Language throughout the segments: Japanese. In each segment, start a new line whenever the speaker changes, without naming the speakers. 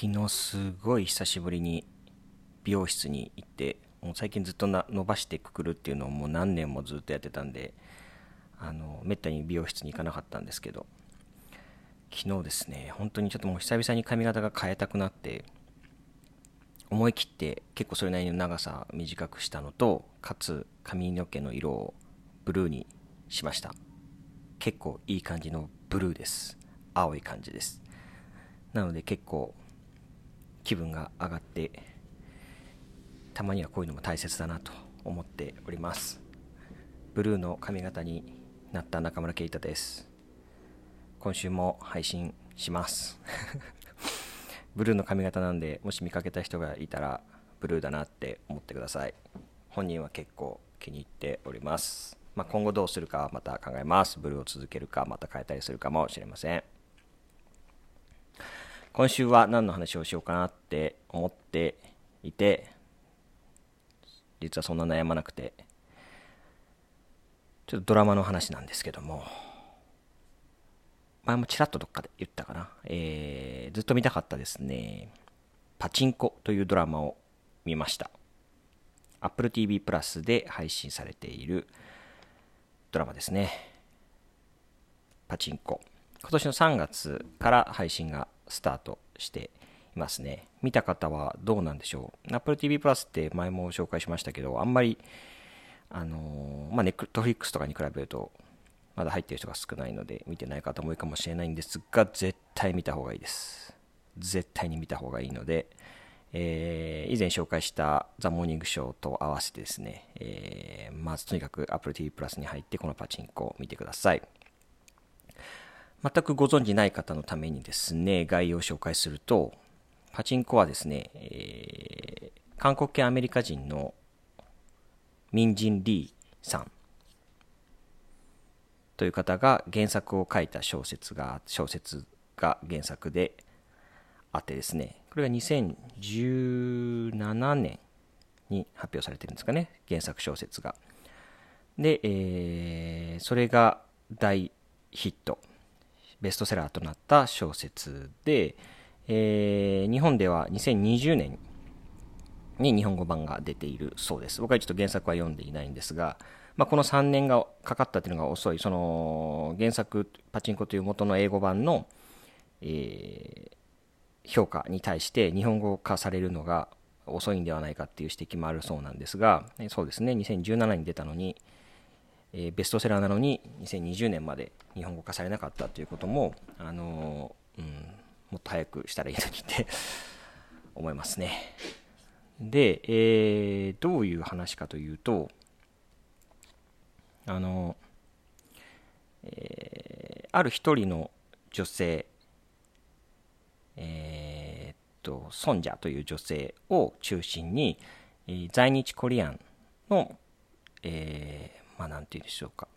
昨日すごい久しぶりに美容室に行ってもう最近ずっとな伸ばしてくくるっていうのをもう何年もずっとやってたんであのめったに美容室に行かなかったんですけど昨日ですね本当にちょっともう久々に髪型が変えたくなって思い切って結構それなりの長さ短くしたのとかつ髪の毛の色をブルーにしました。結構いい感じのブルーです。青い感じです。なので結構気分が上がってたまにはこういうのも大切だなと思っております。ブルーの髪型になった中村圭太です。今週も配信します。ブルーの髪型なんでもし見かけた人がいたらブルーだなって思ってください。本人は結構気に入っております。まあ、今後どうするかまた考えます。ブルーを続けるかまた変えたりするかもしれません。今週は何の話をしようかなって思っていて実はそんな悩まなくてちょっとドラマの話なんですけども前もちらっとどっかで言ったかな、えー、ずっと見たかったですねパチンコというドラマを見ました。Apple TV プラスで配信されているドラマですね。パチンコ。今年の3月から配信がスタートしていますね。見た方はどうなんでしょう。Apple TV プラスって前も紹介しましたけど、あんまり、あのー、まあ、ネットフリックスとかに比べると、まだ入ってる人が少ないので、見てない方も多いかもしれないんですが、絶対見た方がいいです。絶対に見た方がいいので、えー、以前紹介したザ・モーニングショーと合わせてですね、えー、まずとにかく Apple TV プラスに入ってこのパチンコを見てください。全くご存じない方のためにですね、概要を紹介すると、パチンコはですね、えー、韓国系アメリカ人のミンジン・リーさんという方が原作を書いた小説が、小説が原作であってですね、これが2017年に発表されてるんですかね、原作小説が。で、えー、それが大ヒット。ベストセラーとなった小説で、えー、日本では2020年に日本語版が出ているそうです。僕はちょっと原作は読んでいないんですが、まあ、この3年がかかったというのが遅い、その原作、パチンコという元の英語版の、えー、評価に対して日本語化されるのが遅いんではないかっていう指摘もあるそうなんですが、そうですね、2017年に出たのに、えー、ベストセラーなのに2020年まで日本語化されなかったということも、あのー、うん、もっと早くしたらいいのにって 思いますね。で、えー、どういう話かというと、あの、えー、ある一人の女性、えー、っと、ソンジャという女性を中心に、え、在日コリアンの、えまあ、なんて言うでしょうか、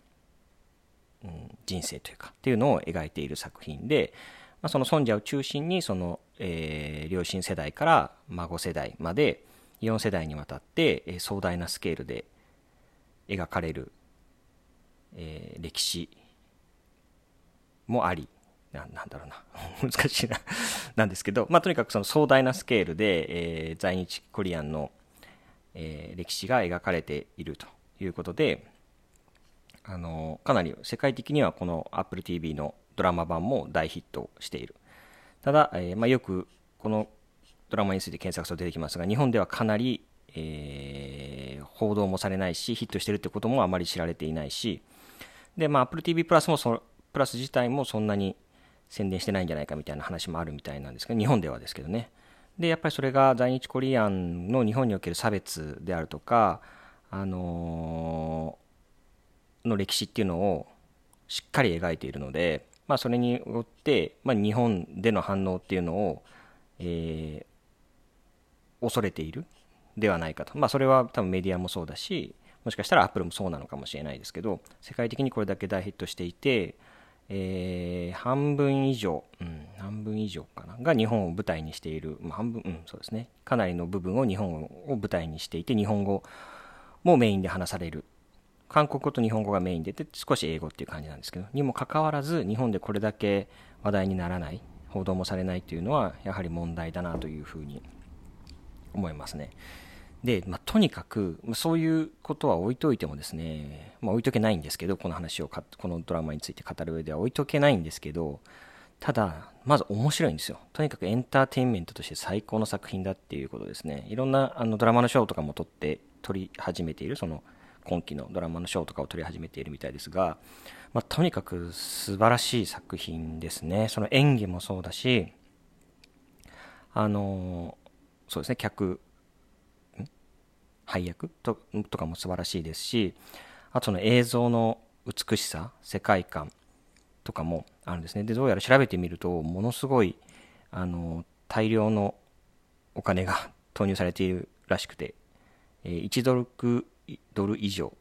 うん、人生というか、っていうのを描いている作品で、まあ、その尊者を中心に、その、えー、両親世代から孫世代まで、4世代にわたって、えー、壮大なスケールで描かれる、えー、歴史もあり、ななんだろうな。難しいな。なんですけど、まあ、とにかくその壮大なスケールで、えー、在日コリアンの、えー、歴史が描かれているということで、あのかなり世界的にはこの Apple TV のドラマ版も大ヒットしている。ただ、えー、まあ、よくこのドラマについて検索すると出てきますが日本ではかなり、えー、報道もされないしヒットしてるってこともあまり知られていないしで、まあ、Apple TV プラスもそプラス自体もそんなに宣伝してないんじゃないかみたいな話もあるみたいなんですけど日本ではですけどね。でやっぱりそれが在日コリアンの日本における差別であるとかあのの歴史っていうのをしっかり描いているので、まあ、それによって、まあ、日本での反応っていうのを、えー、恐れているではないかと、まあ、それは多分メディアもそうだしもしかしたらアップルもそうなのかもしれないですけど世界的にこれだけ大ヒットしていて、えー、半分以上、うん、半分以上かなが日本を舞台にしている、まあ、半分、うん、そうですね。かなりの部分を日本を舞台にしていて日本語もメインで話される。韓国語と日本語がメインでで少し英語っていう感じなんですけどにもかかわらず日本でこれだけ話題にならない報道もされないというのはやはり問題だなというふうに思いますね。で、まあ、とにかく、そういうことは置いといてもですね、まあ、置いとけないんですけど、この話をこのドラマについて語る上では置いとけないんですけど、ただ、まず面白いんですよ。とにかくエンターテインメントとして最高の作品だっていうことですね。いろんなあのドラマの賞とかも撮って、撮り始めている、その今期のドラマの賞とかを撮り始めているみたいですが、まあ、とにかく素晴らしい作品ですね。その演技もそうだし、あの、そうですね、客、配役？ととかも素晴らしいですし、あとの映像の美しさ、世界観とかもあるんですね。で、どうやら調べてみると、ものすごい、あの、大量のお金が 投入されているらしくて、1ドルドル以上、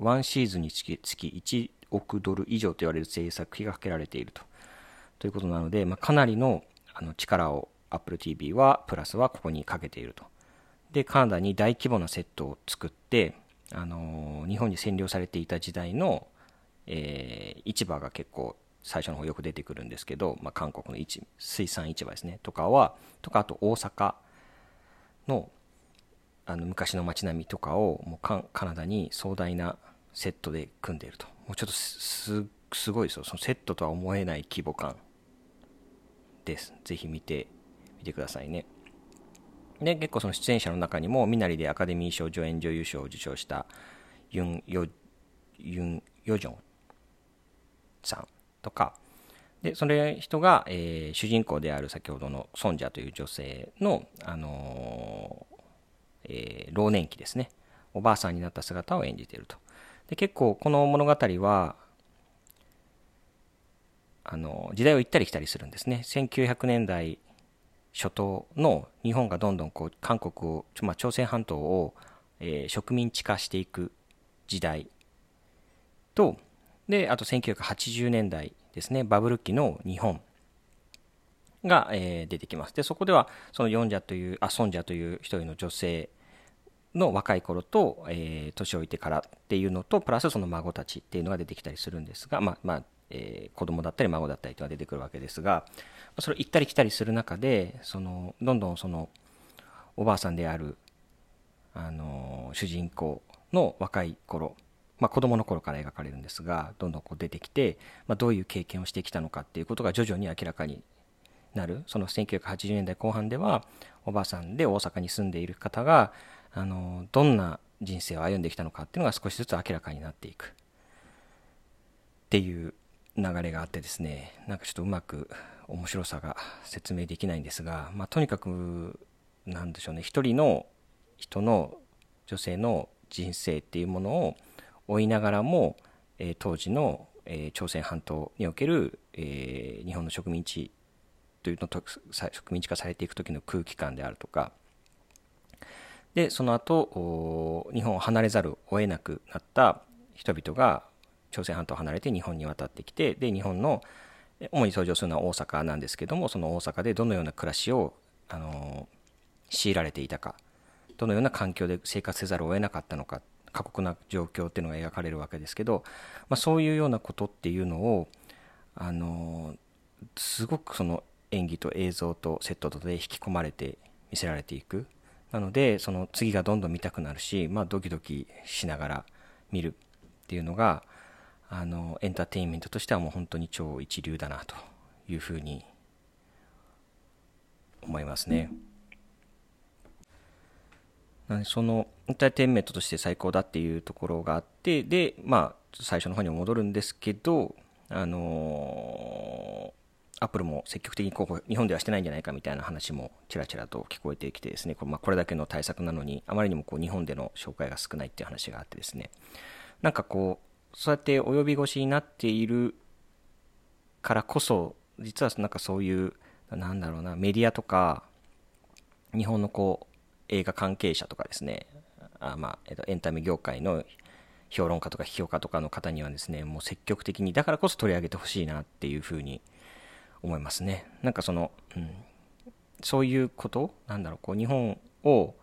1シーズンにつき1億ドル以上と言われる制作費がかけられていると。ということなので、まあ、かなりのあの力を Apple TV は、プラスはここにかけていると。で、カナダに大規模なセットを作って、あの、日本に占領されていた時代の、えー、市場が結構最初の方よく出てくるんですけど、まあ、韓国の市水産市場ですねとかはとかあと大阪のあの昔の街並みとかをもうカカナダに壮大なセットで組んでいると。もうちょっとすすごいですよそのセットとは思えない規模感です。ぜひ見てみてくださいね。で結構その出演者の中にも身なりでアカデミー賞助演女優賞を受賞したユン・ヨユンヨジョンさんとか。でそれ人が、えー、主人公である先ほどのソンジャという女性の、あの、えー、老年期ですね。おばあさんになった姿を演じていると。で結構この物語はあの時代を行ったり来たりするんですね。1900年代初頭の日本がどんどんこう韓国を、まあ、朝鮮半島を、えー、植民地化していく時代とであと1980年代ですね。バブル期の日本。が、えー、出てきます。でそこではそのヨンジャというあソンジャという一人の女性の若い頃と、えー、年老いてからっていうのとプラスその孫たちっていうのが出てきたりするんですがまあまあえー、子供だったり孫だったりというのが出てくるわけですがそれ行ったり来たりする中でそのどんどんそのおばあさんであるあの主人公の若い頃、まあ、子供の頃から描かれるんですがどんどんこう出てきて、まあ、どういう経験をしてきたのかっていうことが徐々に明らかになるその1980年代後半ではおばあさんで大阪に住んでいる方があのどんな人生を歩んできたのかっていうのが少しずつ明らかになっていく。っていう流れがあってですねなんかちょっとうまく面白さが説明できないんですが、まあ、とにかくなんでしょうね一人の人の女性の人生っていうものを追いながらも、えー、当時の、えー、朝鮮半島における、えー、日本の植民地というのと植民地化されていく時の空気感であるとか。でその後日本を離れざるを得なくなった人々が朝鮮半島を離れて日本に渡ってきてで日本の主に登場するのは大阪なんですけどもその大阪でどのような暮らしをあの強いられていたかどのような環境で生活せざるを得なかったのか過酷な状況っていうのが描かれるわけですけど、まあ、そういうようなことっていうのをあのすごくその演技と映像とセットとで引き込まれて見せられていくなのでその次がどんどん見たくなるし、まあ、ドキドキしながら見るっていうのがあのエンターテインメントとしてはもう本当に超一流だなというふうに思いますね。なのでそのエンターテインメントとして最高だっていうところがあってでまあ最初の方に戻るんですけどあのアップルも積極的にこう日本ではしてないんじゃないかみたいな話もちらちらと聞こえてきてですね。これ,、まあ、これだけの対策なのにあまりにもこう日本での紹介が少ないっていう話があってですね。なんかこうそうやって及び腰になっているからこそ実はなんかそういうなんだろうなメディアとか日本のこう映画関係者とかですね。あ、まあえっと、エンタメ業界の評論家とか批評家とかの方にはですねもう積極的にだからこそ取り上げてほしいなっていうふうに思いますねなんかその、うん、そういうことなんだろうこう日本を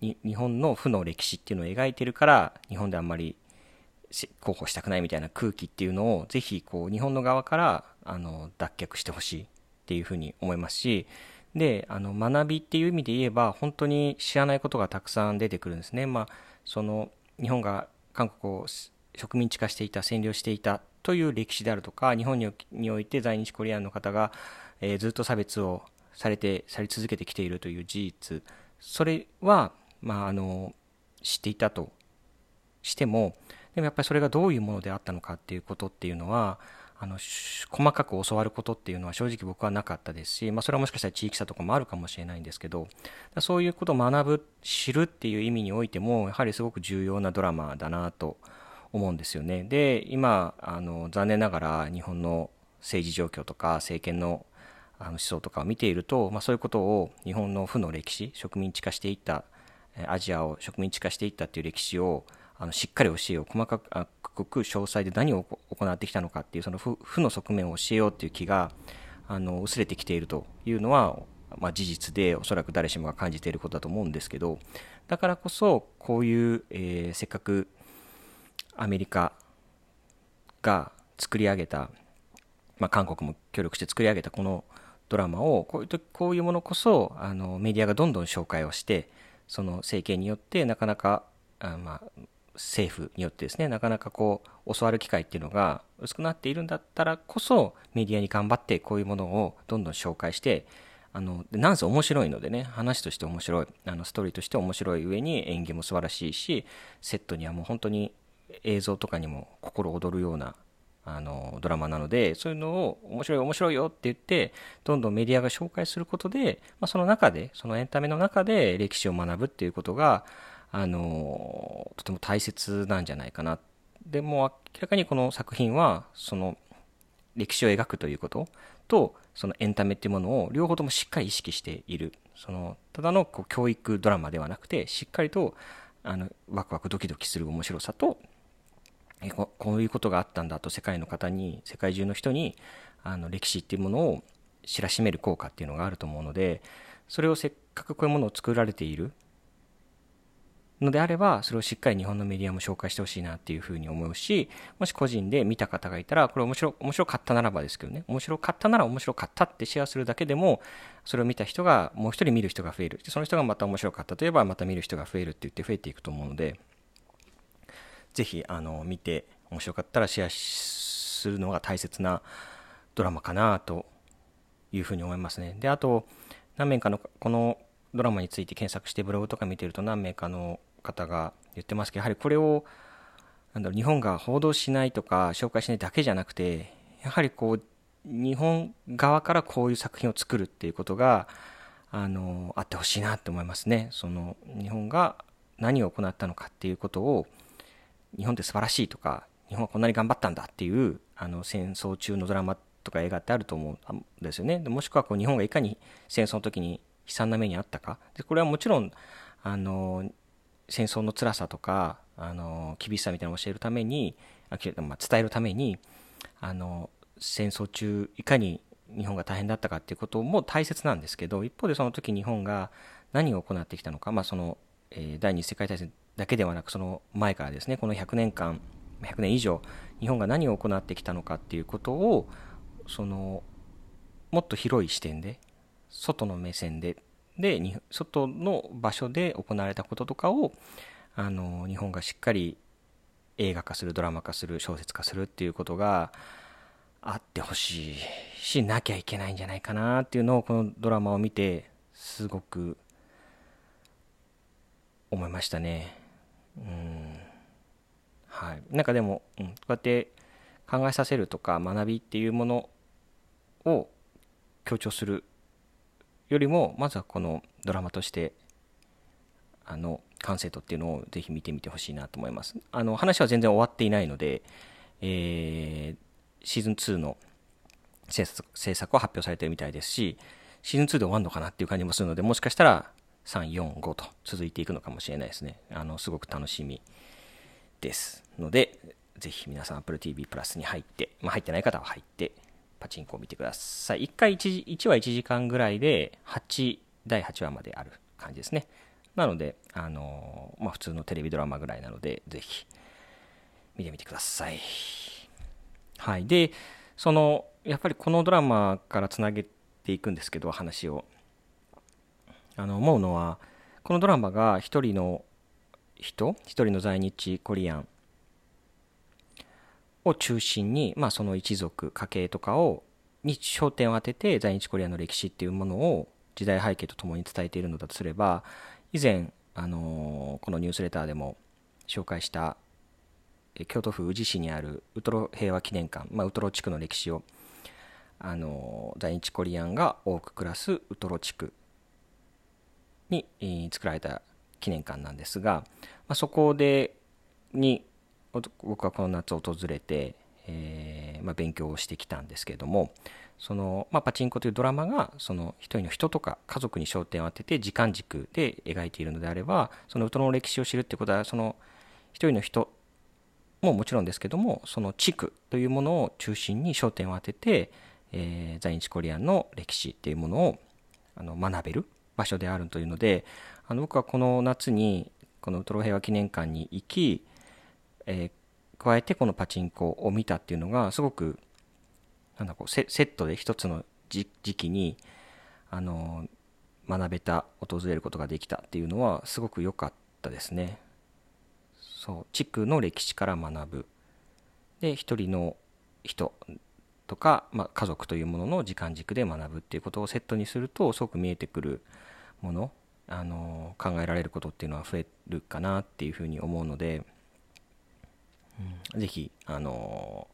日本の負の歴史っていうのを描いてるから日本であんまり候補したくないみたいな空気っていうのをぜひこう日本の側からあの脱却してほしいっていうふうに思いますし、で、あの、学びっていう意味で言えば、本当に知らないことがたくさん出てくるんですね。まあ、その、日本が韓国を植民地化していた、占領していたという歴史であるとか、日本において在日コリアンの方が、えー、ずっと差別をされて、され続けてきているという事実、それは、まあ、あの、知っていたとしても、でもやっぱりそれがどういうものであったのかっていうことっていうのは、あの細かく教わることっていうのは正直僕はなかったですし、まあ、それはもしかしたら地域差とかもあるかもしれないんですけどそういうことを学ぶ知るっていう意味においてもやはりすごく重要なドラマだなと思うんですよね。で今あの残念ながら日本の政治状況とか政権のあの思想とかを見ていると、まあ、そういうことを日本の負の歴史植民地化していったアジアを植民地化していったっていう歴史をあのしっかり教えよう細かく詳細で何を行ってきたのかっていうその負の側面を教えようっていう気があの薄れてきているというのは、まあ、事実でおそらく誰しもが感じていることだと思うんですけどだからこそこういう、えー、せっかくアメリカが作り上げた、まあ、韓国も協力して作り上げたこのドラマをこういうとこういうものこそあのメディアがどんどん紹介をしてその政権によってなかなかあ、まあ、政府によってですねなかなかこう教わる機会っていうのが薄くなっているんだったらこそメディアに頑張ってこういうものをどんどん紹介してあのなんせ面白いのでね話として面白いあのストーリーとして面白い上に演技も素晴らしいしセットにはもう本当に映像とかにも心躍るようなあのドラマなのでそういうのを面白い面白いよって言ってどんどんメディアが紹介することで、まあ、その中でそのエンタメの中で歴史を学ぶっていうことがあのとても大切なんじゃないかな。でも明らかにこの作品はその歴史を描くということとそのエンタメっていうものを両方ともしっかり意識している。そのただのこう教育ドラマではなくてしっかりとあのワクワクドキドキする面白さとここういうことがあったんだと世界の方に世界中の人にあの歴史っていうものを知らしめる効果っていうのがあると思うのでそれをせっかくこういうものを作られているのであれば、それをしっかり日本のメディアも紹介してほしいなっていうふうに思うし、もし個人で見た方がいたら、これ面白面白かったならばですけどね、面白かったなら面白かったってシェアするだけでも、それを見た人が、もう一人見る人が増える。その人がまた面白かったといえば、また見る人が増えるって言って増えていくと思うので、ぜひ、あの、見て、面白かったらシェアするのが大切なドラマかなというふうに思いますね。で、あと、何名かの、このドラマについて検索してブログとか見てると何名かの方が言ってますけど、やはりこれを、なんだろう、日本が報道しないとか、紹介しないだけじゃなくて、やはりこう、日本側からこういう作品を作るっていうことが、あの、あってほしいなって思いますね。その、日本が何を行ったのかっていうことを、日本って素晴らしいとか、日本はこんなに頑張ったんだっていう、あの、戦争中のドラマとか映画ってあると思うんですよね。もしくはこう日本がいかに戦争の時に悲惨な目にあったか。でこれはもちろん、あの、戦争の辛さとかあの厳しさみたいなのを教えるためにあ、まあ、伝えるためにあの戦争中いかに日本が大変だったかっていうことも大切なんですけど一方でその時日本が何を行ってきたのか、まあそのえー、第二次世界大戦だけではなくその前からですねこの100年間100年以上日本が何を行ってきたのかっていうことをそのもっと広い視点で外の目線でで外の場所で行われたこととかをあの日本がしっかり映画化するドラマ化する小説化するっていうことがあってほしいしなきゃいけないんじゃないかなっていうのをこのドラマを見てすごく思いましたね。うんはい。なんかでも、うん、こうやって考えさせるとか学びっていうものを強調するよりもまずはこのドラマとしてあの完成度っていうのをぜひ見てみてほしいなと思います。あの話は全然終わっていないので、えー、シーズン2の制作制作は発表されてるみたいですしシーズン2で終わるのかなっていう感じもするのでもしかしたら345と続いていくのかもしれないですねあのすごく楽しみですのでぜひ皆さん Apple TV プラスに入って、まあ、入ってない方は入ってパチンコを見てください。1回 1, 1話1時間ぐらいで8、第8話まである感じですね。なので、あのまあ、普通のテレビドラマぐらいなので、ぜひ見てみてください。はい。で、その、やっぱりこのドラマからつなげていくんですけど話をあの思うのはこのドラマが一人の人一人の在日コリアンを中心に、まあ、その一族家系とかをに焦点を当てて在日コリアンの歴史っていうものを時代背景とともに伝えているのだとすれば以前、あのこのニュースレターでも紹介した京都府宇治市にあるウトロ平和記念館、まあ、ウトロ地区の歴史を、あの在日コリアンが多く暮らすウトロ地区に、作られた記念館なんですが、ま、そこでに僕はこの夏訪れて、えー、まあ、勉強をしてきたんですけれどもその、まあ、パチンコというドラマがその一人の人とか家族に焦点を当てて時間軸で描いているのであればそのウトロの歴史を知るってことはその一人の人ももちろんですけどもその地区というものを中心に焦点を当てて、えー、在日コリアンの歴史っていうものをあの学べる。場所であるというのであの僕はこの夏にこのウトロ平和記念館に行き、えー、加えてこのパチンコを見たっていうのがすごくなんだこうセットで一つの時期にあの学べた訪れることができたっていうのはすごく良かったですね。そう地区の歴史から学ぶで一人の人とか、まあ、家族というものの時間軸で学ぶっていうことをセットにするとすごく見えてくるものあの考えられることっていうのは増えるかなっていうふうに思うので、うん、ぜひあの、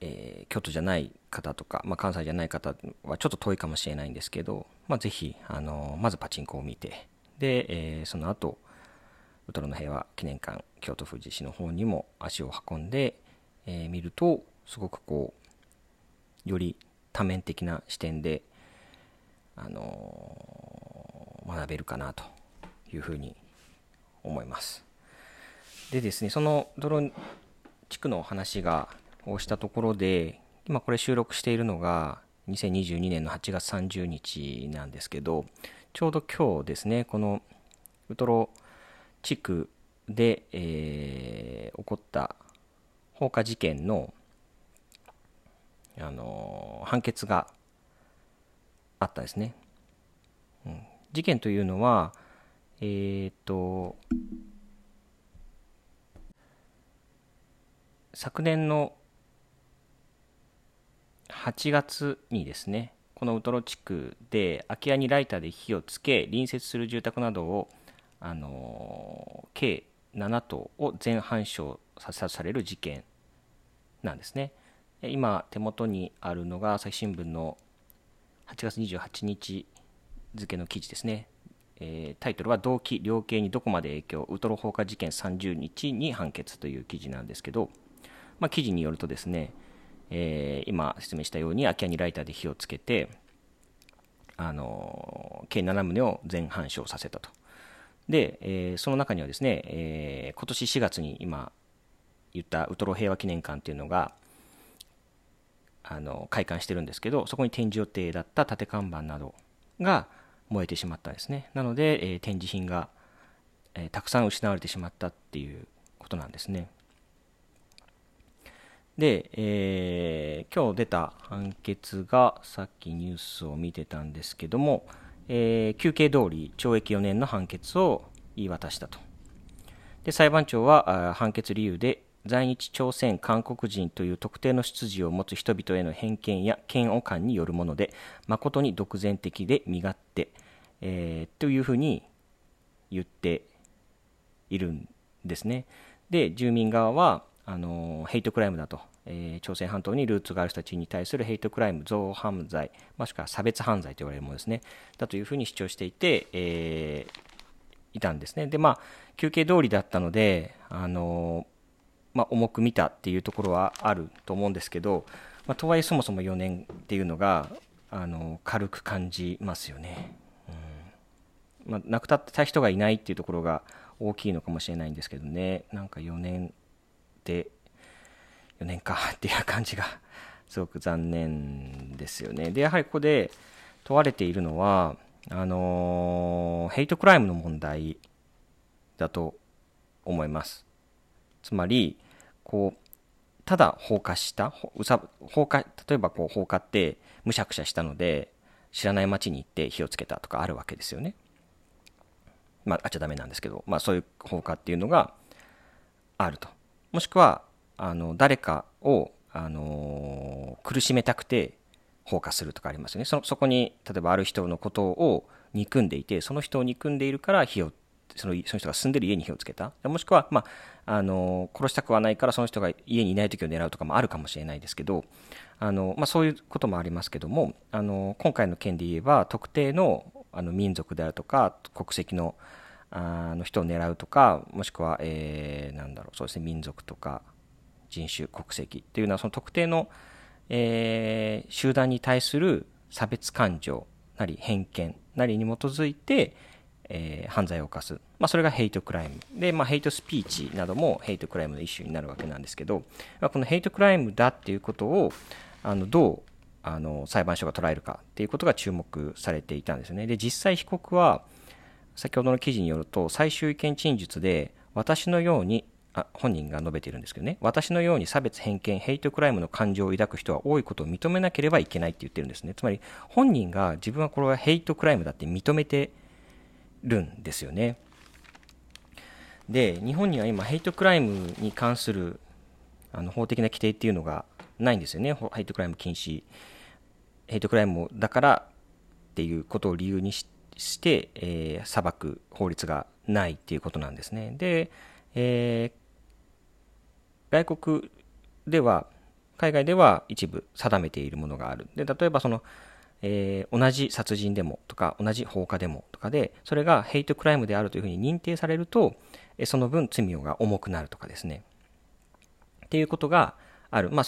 えー、京都じゃない方とか、まあ、関西じゃない方はちょっと遠いかもしれないんですけど、まあ、ぜひあのまずパチンコを見てで、えー、その後ウトロの平和記念館京都府宇治市の方にも足を運んで、えー、見るとすごくこうより多面的な視点で、あの、学べるかなというふうに思います。でですねその泥地区の話がをしたところで今これ収録しているのが2022年の8月30日なんですけどちょうど今日ですねこのウトロ地区で、えー、起こった放火事件の、あのー、判決があったですね。事件というのは、えー、っと、昨年の8月にですね、このウトロ地区で空き家にライターで火をつけ、隣接する住宅などをあの計7頭を全半焼させされる事件なんですね。今手元にあるのが朝日新聞の8月28日付の記事ですね。えー、タイトルは動機、量刑にどこまで影響、ウトロ放火事件30日に判決という記事なんですけど、まあ、記事によるとですね、えー、今説明したように空き家にライターで火をつけて、あの計7棟を全半焼させたと。で、えー、その中にはですね、えー、今年4月に今言ったウトロ平和記念館っていうのがあの開館してるんですけどそこに展示予定だった立て看板などが燃えてしまったんですねなので、えー、展示品が、えー、たくさん失われてしまったっていうことなんですねで、えー、今日出た判決がさっきニュースを見てたんですけども、えー、休憩通り懲役4年の判決を言い渡したと。で裁判長は判決理由で在日朝鮮韓国人という特定の出自を持つ人々への偏見や嫌悪感によるもので誠に独善的で身勝手、えー、というふうに言っているんですね。で住民側はあのヘイトクライムだとえー、朝鮮半島にルーツがある人たちに対するヘイトクライム、憎悪犯罪、もしくは差別犯罪と言われるものですね、だというふうに主張していて、えー、いたんですね。で、まあ、休憩通りだったので、あのまあ、重く見たっていうところはあると思うんですけど、まあ、とはいえそもそも4年っていうのが、あの軽く感じますよね。うんまあ、亡くなった人がいないっていうところが大きいのかもしれないんですけどね、なんか4年って4年か っていう感じがすごく残念ですよね。で、やはりここで問われているのは、あのヘイトクライムの問題だと思います。つまり、こう、ただ放火した、放火、例えばこう放火って、むしゃくしゃしたので知らない町に行って火をつけたとかあるわけですよね。まあ、あっちゃダメなんですけど、まあ、そういう放火っていうのがあると。もしくは、あの、誰かを、あのー、苦しめたくて放火するとかありますよね。そそこに、例えばある人のことを憎んでいて、その人を憎んでいるから火を、そのその人が住んでる家に火をつけた。もしくは、まあ、あの、殺したくはないからその人が家にいない時を狙うとかもあるかもしれないですけど、あのまあ、そういうこともありますけどもあの今回の件で言えば特定のあの民族であるとか国籍のあの人を狙うとかもしくは、えー、なんだろうそうですね民族とか人種国籍っていうのはその特定の、えー、集団に対する差別感情なり偏見なりに基づいて、えー、犯罪を犯す、まあ、それがヘイトクライムで、まあ、ヘイトスピーチなどもヘイトクライムの一種になるわけなんですけど、まあ、このヘイトクライムだっていうことをあのどうあの裁判所が捉えるかっていうことが注目されていたんですね。で、実際被告は、先ほどの記事によると、最終意見陳述で、私のように、あ本人が述べているんですけどね、私のように差別、偏見、ヘイトクライムの感情を抱く人は多いことを認めなければいけないって言ってるんですね。つまり、本人が自分はこれはヘイトクライムだって認めてるんですよね。で、日本には今、ヘイトクライムに関するあの法的な規定っていうのがないんですよね、ヘイトクライム禁止、ヘイトクライムだからっていうことを理由にして、えー、裁く法律がないっていうことなんですね。で、えー、外国では、海外では一部定めているものがある。で、例えばその、えー、同じ殺人でもとか、同じ放火でもとかで、それがヘイトクライムであるというふうに認定されると、その分罪が重くなるとかですね。っていうことがある。まあ、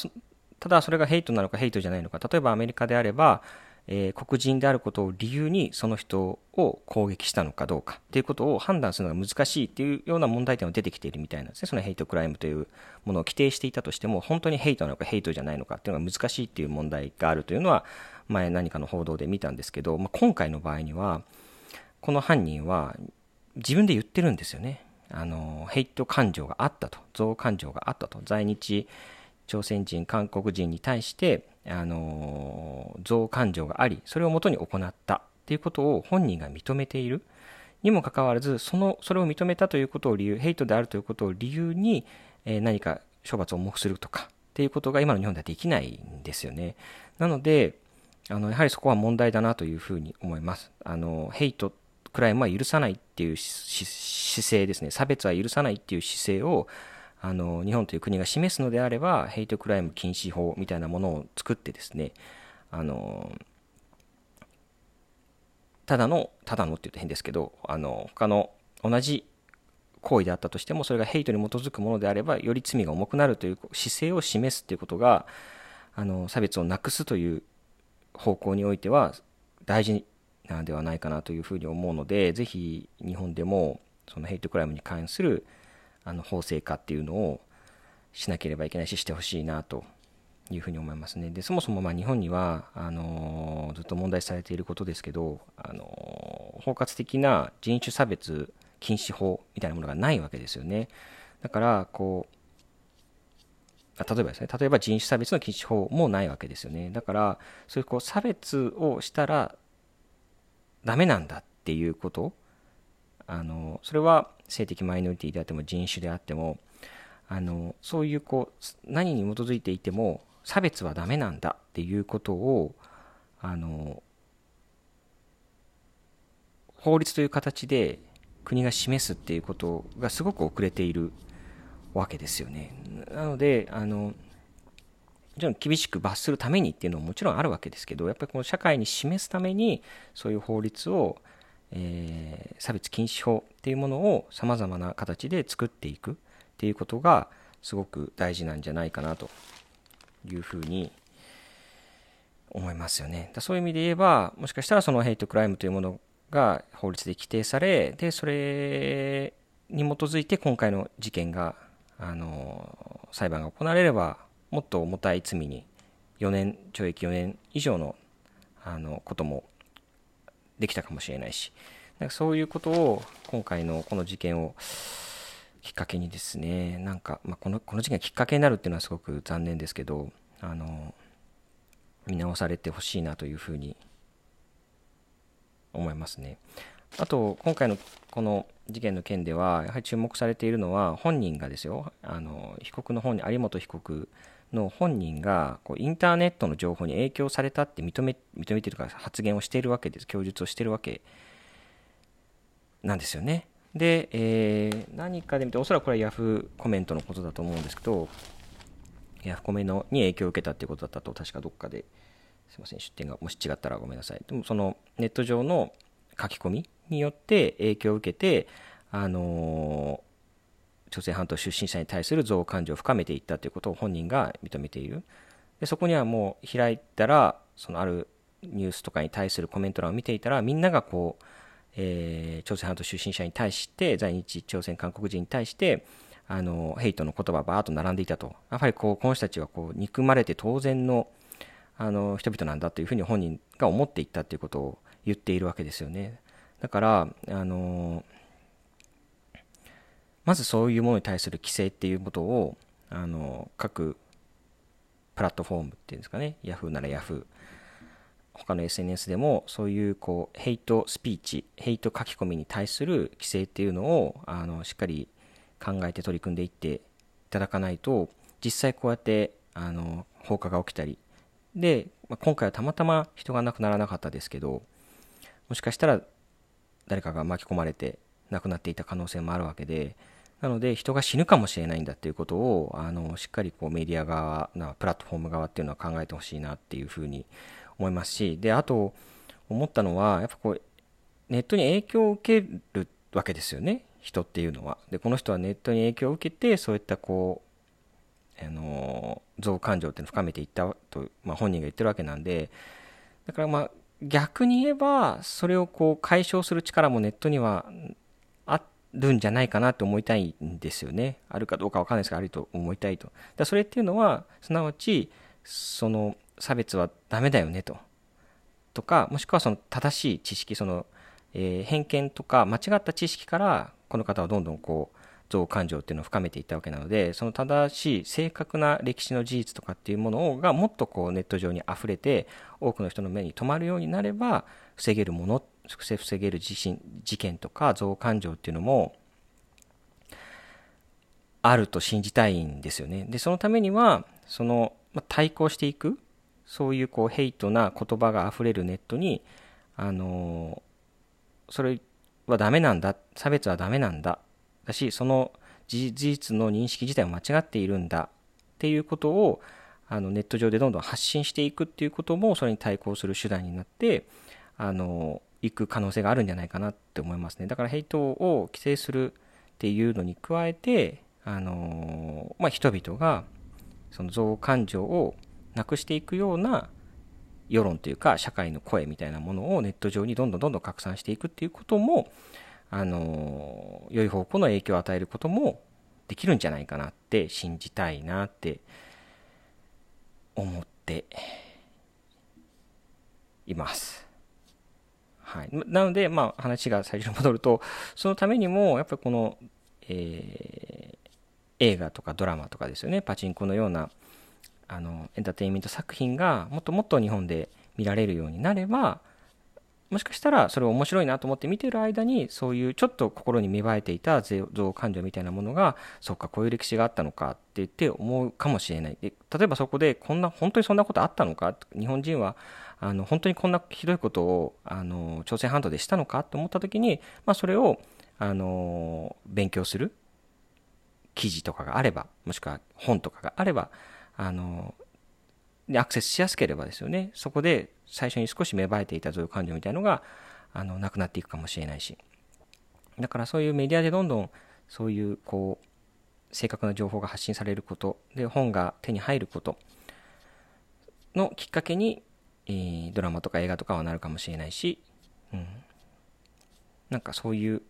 ただそれがヘイトなのかヘイトじゃないのか例えばアメリカであれば、えー、黒人であることを理由にその人を攻撃したのかどうかっていうことを判断するのが難しいっていうような問題点が出てきているみたいなんですねそのヘイトクライムというものを規定していたとしても本当にヘイトなのかヘイトじゃないのかっていうのが難しいっていう問題があるというのは前何かの報道で見たんですけど、まあ、今回の場合にはこの犯人は自分で言ってるんですよね。あのヘイト感情があったと憎悪感情があったと。在日朝鮮人、韓国人に対して、あの憎悪感情があり、それをもとに行った。っていうことを本人が認めている。にもかかわらず、その、それを認めたということを理由、ヘイトであるということを理由に、えー、何か処罰を重くするとかっていうことが今の日本ではできないんですよね。なので、あの、やはりそこは問題だなというふうに思います。あの、ヘイト、クライムは許さないっていう姿勢ですね。差別は許さないっていう姿勢を、あの日本という国が示すのであればヘイトクライム禁止法みたいなものを作ってですねあのただのただのって言うと変ですけどあの他の同じ行為であったとしてもそれがヘイトに基づくものであればより罪が重くなるという姿勢を示すということがあの差別をなくすという方向においては大事なのではないかなというふうに思うのでぜひ日本でもそのヘイトクライムに関するあの法制化っていうのをしなければいけないししてほしいなというふうに思いますね。でそもそもま日本にはあのずっと問題されていることですけど、あの包括的な人種差別禁止法みたいなものがないわけですよね。だからこう例えばですね、例えば人種差別の禁止法もないわけですよね。だから、そういうこう差別をしたらダメなんだっていうことあのそれは性的マイノリティであっても人種であってもあのそういうこう何に基づいていても差別はダメなんだっていうことをあの法律という形で国が示すっていうことがすごく遅れているわけですよね。なのであのもちろん厳しく罰するためにっていうのももちろんあるわけですけどやっぱりこの社会に示すためにそういう法律をえー、差別禁止法っていうものをさまざまな形で作っていくっていうことがすごく大事なんじゃないかなというふうに思いますよね。だそういう意味で言えばもしかしたらそのヘイトクライムというものが法律で規定されでそれに基づいて今回の事件があの裁判が行われればもっと重たい罪に4年懲役4年以上のあのこともできたかもしれないしなんかそういうことを今回のこの事件をきっかけにですねなんか、まあ、このこの事件がきっかけになるっていうのはすごく残念ですけどあの見直されてほしいなというふうに思いますね。あと、今回のこの事件の件では、やはり注目されているのは、本人がですよ、あの被告の本人、有本被告の本人がこうインターネットの情報に影響されたって認め認めているから発言をしているわけです、供述をしているわけなんですよね。で、えー、何かで見て、おそらくこれはヤフーコメントのことだと思うんですけど、ヤフコメのに影響を受けたっていうことだったと、確かどっかで、すいません、出典がもし違ったらごめんなさい。でも、そのネット上の書き込みによって影響を受けて、あの、朝鮮半島出身者に対する憎悪感情を深めていったということを本人が認めている。でそこにはもう開いたら、そのあるニュースとかに対するコメント欄を見ていたら、みんながこう、えー、朝鮮半島出身者に対して、在日朝鮮韓国人に対して、あのヘイトの言葉ばーっと並んでいたと、やはりこうこの人たちはこう憎まれて当然のあの人々なんだというふうに本人が思っていったということを言っているわけですよね。だから、あのまずそういうものに対する規制っていうことを、あの各プラットフォームっていうんですかね、Yahoo なら Yahoo、他の SNS でもそういうこうヘイトスピーチ、ヘイト書き込みに対する規制っていうのをあのしっかり考えて取り組んでいっていただかないと、実際こうやってあの放火が起きたり、で、まあ、今回はたまたま人が亡くならなかったですけど、もしかしたら誰かが巻き込まれて亡くなっていた可能性もあるわけで、なので人が死ぬかもしれないんだっていうことをあのしっかりこうメディア側なプラットフォーム側っていうのは考えてほしいなっていうふうに思いますし、で、あと、思ったのは、やっぱこう、ネットに影響を受けるわけですよね、人っていうのは。で、この人はネットに影響を受けて、そういったこう、あの、憎感情っていうのを深めていったと、まあ、本人が言ってるわけなんで、だからまあ、逆に言えば、それをこう解消する力もネットにはあるんじゃないかなと思いたいんですよね。あるかどうかわかんないですが、あると思いたいと。だそれっていうのは、すなわち、その、差別はダメだよねと。とか、もしくはその正しい知識、その、えー、偏見とか間違った知識から、この方はどんどんこうう、憎感情っていうのを深めていったわけなので、その正しい正確な歴史の事実とかっていうものがもっとこうネット上に溢れて、多くの人の目に留まるようになれば、防げるもの、防げる地震事件とか憎感情っていうのも、あると信じたいんですよね。で、そのためには、その、ま対抗していく、そういうこうヘイトな言葉が溢れるネットに、あのそれはダメなんだ、差別はダメなんだ、だし、その事実の認識自体は間違っているんだっていうことをあのネット上でどんどん発信していくっていうこともそれに対抗する手段になってあのいく可能性があるんじゃないかなって思いますね。だからヘイトを規制するっていうのに加えてあの、まあ、人々がその憎悪感情をなくしていくような世論というか社会の声みたいなものをネット上にどんどんどんどん拡散していくっていうこともあの良い方向の影響を与えることもできるんじゃないかなって信じたいなって思っています。はい、なので、まあ、話が最初に戻るとそのためにもやっぱりこの、えー、映画とかドラマとかですよねパチンコのようなあのエンターテインメント作品がもっともっと日本で見られるようになればもしかしたらそれを面白いなと思って見てる間にそういうちょっと心に芽生えていた憎悪感情みたいなものがそっかこういう歴史があったのかって言って思うかもしれない。で例えばそこでこんな本当にそんなことあったのか？日本人はあの本当にこんなひどいことをあの朝鮮半島でしたのか？と思った時に、まあ、それをあの勉強する記事とかがあればもしくは本とかがあればあの、アクセスしやすければですよね、そこで最初に少し芽生えていた贈与感情みたいのが、あの、なくなっていくかもしれないし。だからそういうメディアでどんどん、そういう、こう、正確な情報が発信されること、で、本が手に入ることのきっかけに、えー、ドラマとか映画とかはなるかもしれないし、うん。なんかそういう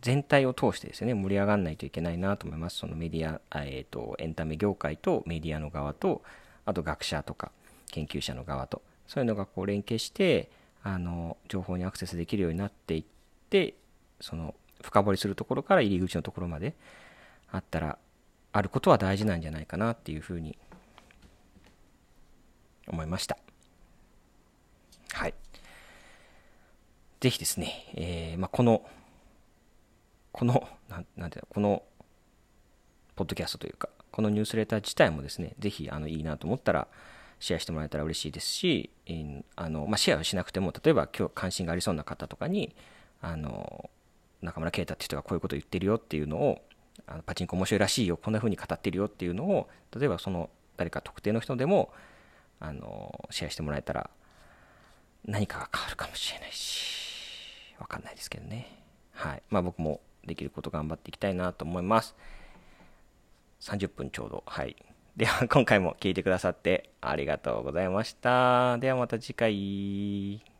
全体を通してですね、盛り上がらないといけないなと思います。そのメディア、えっ、ー、と、エンタメ業界とメディアの側と、あと学者とか研究者の側と、そういうのがこう連携してあの情報にアクセスできるようになっていってその深掘りするところから入り口のところまであったらあることは大事なんじゃないかなっていうふうに思いました。はい。ぜひですね、えーまあ、この、この、なんなんていうの、この、ポッドキャストというか、このニュースレター自体もですね、ぜひあのいいなと思ったら、シェアしてもらえたら嬉しいですし、あのまあ、シェアをしなくても、例えば今日関心がありそうな方とかに、あの中村啓太って人がこういうことを言ってるよっていうのを、あのパチンコ面白いらしいよ、こんな風に語ってるよっていうのを、例えばその誰か特定の人でも、あのシェアしてもらえたら、何かが変わるかもしれないし、わかんないですけどね。はい。まあ僕もできること頑張っていきたいなと思います。30分ちょうど。はい。では、今回も聞いてくださってありがとうございました。ではまた次回。